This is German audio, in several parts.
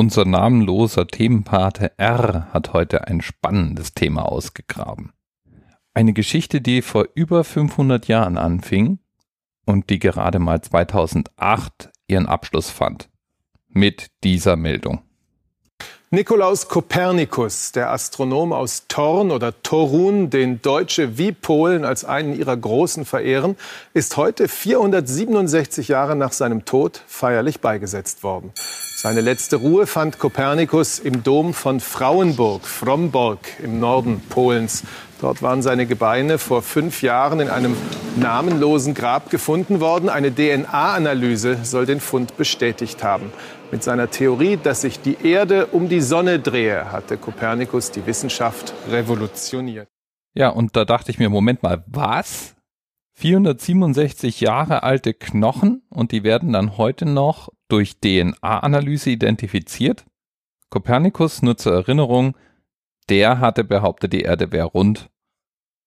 Unser namenloser Themenpate R hat heute ein spannendes Thema ausgegraben. Eine Geschichte, die vor über 500 Jahren anfing und die gerade mal 2008 ihren Abschluss fand. Mit dieser Meldung. Nikolaus Kopernikus, der Astronom aus Thorn oder Torun, den Deutsche wie Polen als einen ihrer großen verehren, ist heute 467 Jahre nach seinem Tod feierlich beigesetzt worden. Seine letzte Ruhe fand Kopernikus im Dom von Frauenburg, Fromborg im Norden Polens. Dort waren seine Gebeine vor fünf Jahren in einem namenlosen Grab gefunden worden. Eine DNA-Analyse soll den Fund bestätigt haben. Mit seiner Theorie, dass sich die Erde um die Sonne drehe, hatte Kopernikus die Wissenschaft revolutioniert. Ja, und da dachte ich mir, Moment mal, was? 467 Jahre alte Knochen und die werden dann heute noch durch DNA-Analyse identifiziert? Kopernikus, nur zur Erinnerung, der hatte behauptet, die Erde wäre rund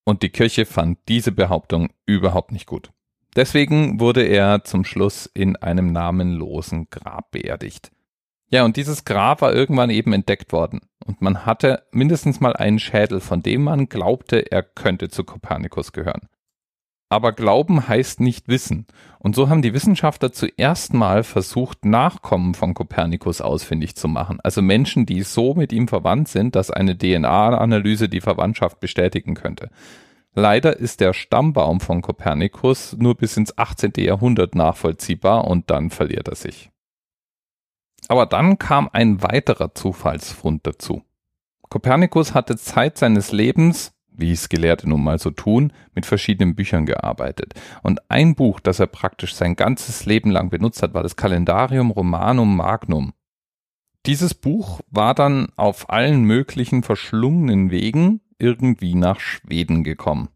und die Kirche fand diese Behauptung überhaupt nicht gut. Deswegen wurde er zum Schluss in einem namenlosen Grab beerdigt. Ja, und dieses Grab war irgendwann eben entdeckt worden. Und man hatte mindestens mal einen Schädel, von dem man glaubte, er könnte zu Kopernikus gehören. Aber Glauben heißt nicht Wissen. Und so haben die Wissenschaftler zuerst mal versucht, Nachkommen von Kopernikus ausfindig zu machen. Also Menschen, die so mit ihm verwandt sind, dass eine DNA-Analyse die Verwandtschaft bestätigen könnte. Leider ist der Stammbaum von Kopernikus nur bis ins 18. Jahrhundert nachvollziehbar und dann verliert er sich. Aber dann kam ein weiterer Zufallsfund dazu. Kopernikus hatte Zeit seines Lebens, wie es Gelehrte nun mal so tun, mit verschiedenen Büchern gearbeitet. Und ein Buch, das er praktisch sein ganzes Leben lang benutzt hat, war das Kalendarium Romanum Magnum. Dieses Buch war dann auf allen möglichen verschlungenen Wegen irgendwie nach Schweden gekommen.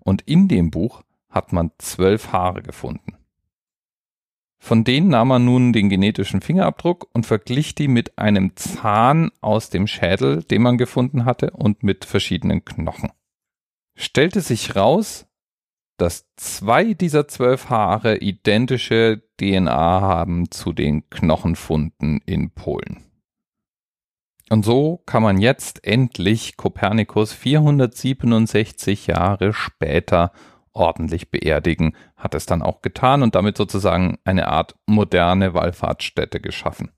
Und in dem Buch hat man zwölf Haare gefunden. Von denen nahm man nun den genetischen Fingerabdruck und verglich die mit einem Zahn aus dem Schädel, den man gefunden hatte, und mit verschiedenen Knochen. Stellte sich raus, dass zwei dieser zwölf Haare identische DNA haben zu den Knochenfunden in Polen. Und so kann man jetzt endlich Kopernikus 467 Jahre später ordentlich beerdigen, hat es dann auch getan und damit sozusagen eine Art moderne Wallfahrtsstätte geschaffen.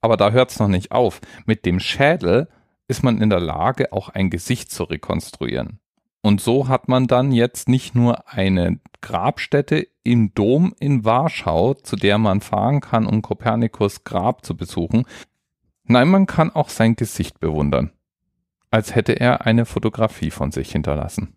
Aber da hört es noch nicht auf. Mit dem Schädel ist man in der Lage, auch ein Gesicht zu rekonstruieren. Und so hat man dann jetzt nicht nur eine Grabstätte im Dom in Warschau, zu der man fahren kann, um Kopernikus Grab zu besuchen, Nein, man kann auch sein Gesicht bewundern, als hätte er eine Fotografie von sich hinterlassen.